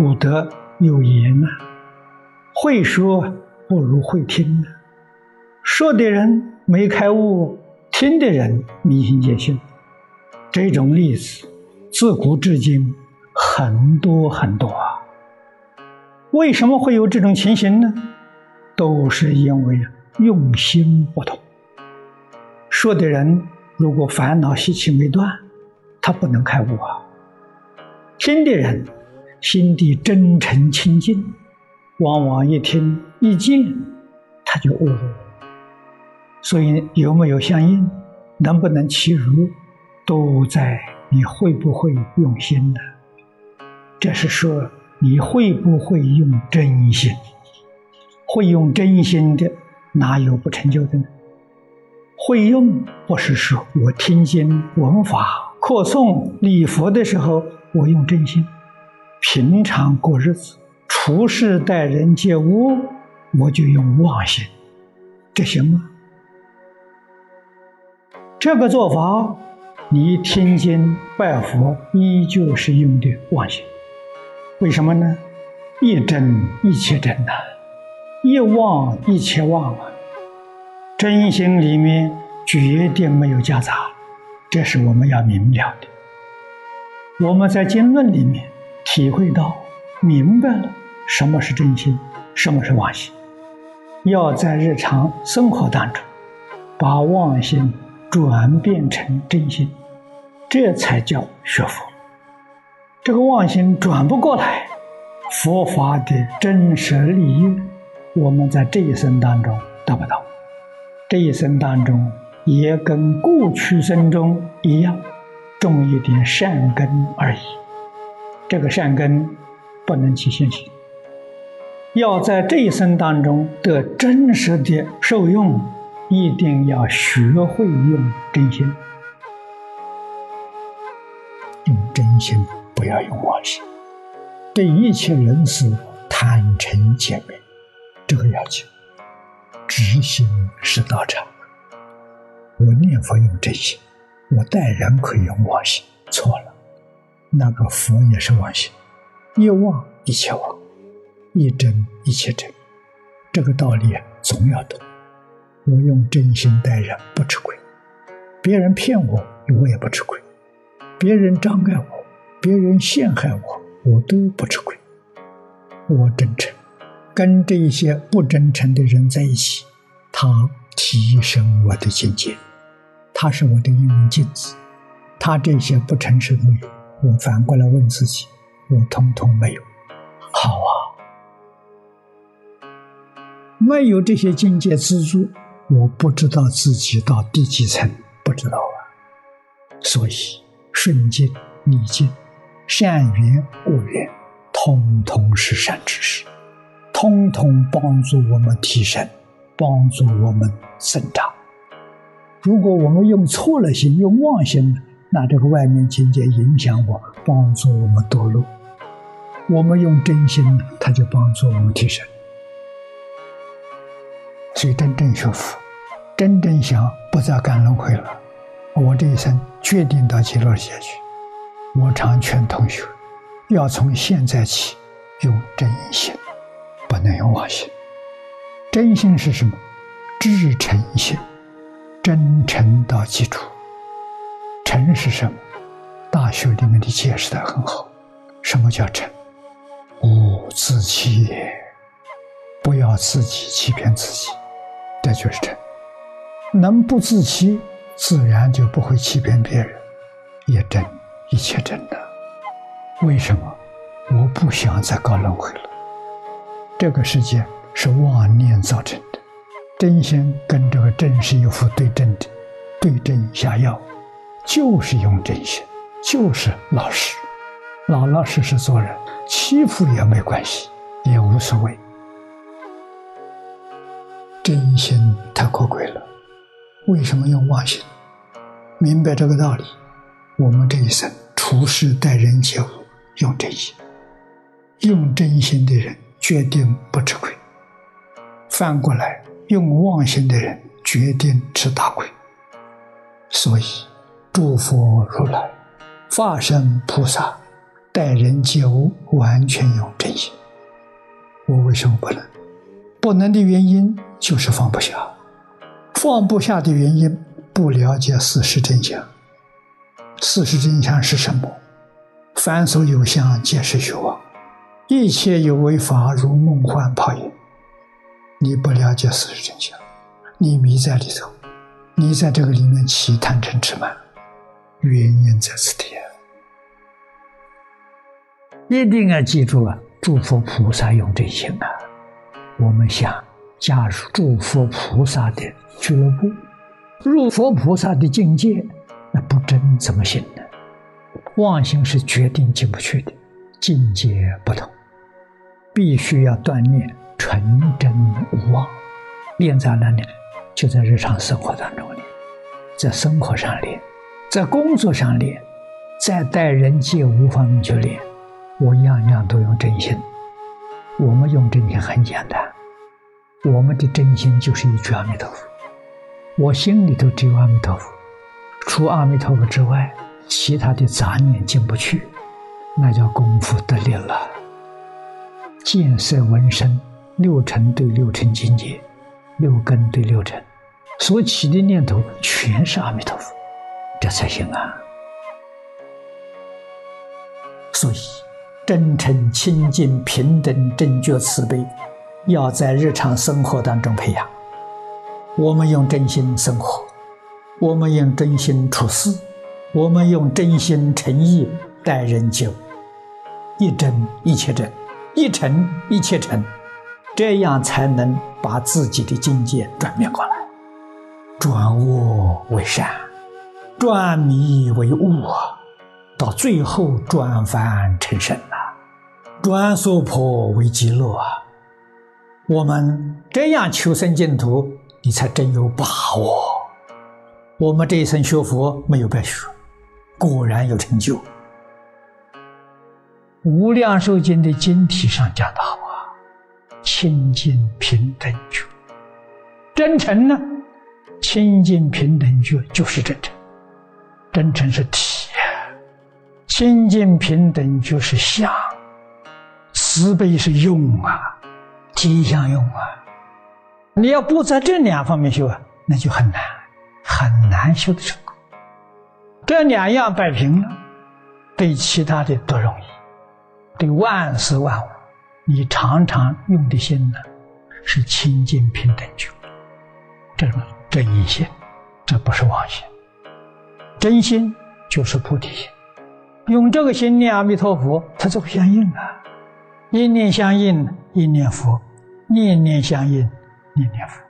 古德有言呐：“会说不如会听。”说的人没开悟，听的人迷信见性。这种例子自古至今很多很多啊。为什么会有这种情形呢？都是因为用心不同。说的人如果烦恼习气没断，他不能开悟啊。听的人心地真诚清净，往往一听一见，他就悟了。所以有没有相应，能不能契入，都在你会不会用心呢？这是说你会不会用真心？会用真心的，哪有不成就的呢？会用不是说我听经闻法、扩诵礼佛的时候。我用真心，平常过日子、处事待人接物，我就用妄心，这行吗？这个做法，你听经拜佛依旧是用的妄心。为什么呢？一真一切真呐，一妄一切妄啊！真心里面绝对没有夹杂，这是我们要明了的。我们在经论里面体会到、明白了什么是真心，什么是妄心，要在日常生活当中把妄心转变成真心，这才叫学佛。这个妄心转不过来，佛法的真实利益，我们在这一生当中得不到，这一生当中也跟过去生中一样。种一点善根而已，这个善根不能起现行。要在这一生当中得真实的受用，一定要学会用真心。用真心，不要用妄心。对一切人事坦诚见面，这个要求。知心是道场。我念佛用真心。我待人可以用妄心，错了。那个佛也是妄心，一妄一切妄，一真一切真。这个道理总要懂。我用真心待人不吃亏，别人骗我，我也不吃亏；别人障碍我，别人陷害我，我都不吃亏。我真诚，跟这一些不真诚的人在一起，他提升我的境界。他是我的一面镜子，他这些不诚实都有，我反过来问自己，我通通没有。好啊，没有这些境界资助，我不知道自己到第几层，不知道啊。所以顺境逆境，善缘恶缘，通通是善知识，通通帮助我们提升，帮助我们增长。如果我们用错了心，用妄心，那这个外面境界影响我，帮助我们堕落；我们用真心，他就帮助我们提升。所以真正学佛，真正想不再干轮回了，我这一生决定到极乐世界去。我常劝同学，要从现在起用真心，不能用妄心。真心是什么？至诚心。真诚到基础，诚是什么？大学里面的解释的很好。什么叫诚？无自欺，不要自己欺骗自己，这就是诚。能不自欺，自然就不会欺骗别人。也真，一切真的。为什么？我不想再搞轮回了。这个世界是妄念造成的。真心跟这个真是一副对症的，对症下药，就是用真心，就是老实，老老实实做人，欺负也没关系，也无所谓。真心太可贵了，为什么用妄心？明白这个道理，我们这一生处事待人接物用真心，用真心的人决定不吃亏。反过来。用妄心的人决定吃大亏，所以诸佛如来、法身菩萨待人接物完全用真心。我为什么不能？不能的原因就是放不下，放不下的原因不了解事实真相。事实真相是什么？凡所有相，皆是虚妄。一切有为法，如梦幻泡影。你不了解事实真相，你迷在里头，你在这个里面起贪嗔痴慢，原因在此地。一定要记住啊！诸佛菩萨用这心啊！我们想加入诸佛菩萨的俱乐部，入佛菩萨的境界，那不真怎么行呢？妄心是决定进不去的，境界不同，必须要锻炼纯真无妄。练在哪里？就在日常生活当中练，在生活上练，在工作上练，在待人接物方面去练。我样样都用真心。我们用真心很简单，我们的真心就是一句阿弥陀佛。我心里头只有阿弥陀佛，除阿弥陀佛之外，其他的杂念进不去，那叫功夫得力了。见色闻声，六尘对六尘境界，六根对六尘，所起的念头全是阿弥陀佛，这才行啊。所以。真诚、清净、平等、正觉、慈悲，要在日常生活当中培养。我们用真心生活，我们用真心处事，我们用真心诚意待人接物，一真一切真，一诚一切诚，这样才能把自己的境界转变过来，转恶为善，转迷为悟啊，到最后转凡成圣了。转娑婆为极乐啊！我们这样求生净土，你才真有把握。我们这一生学佛没有白学，果然有成就。无量寿经的经题上讲的好啊：清净平等觉，真诚呢？清净平等觉就是真诚，真诚是体，清净平等就是相。慈悲是用啊，吉祥用啊！你要不在这两方面修啊，那就很难，很难修得成功。这两样摆平了，对其他的都容易。对万事万物，你常常用的心呢，是清净平等觉，这种真心？这不是妄心。真心就是菩提心，用这个心念阿弥陀佛，它就会相应了。一念相应，一念佛；念念相应，念念佛。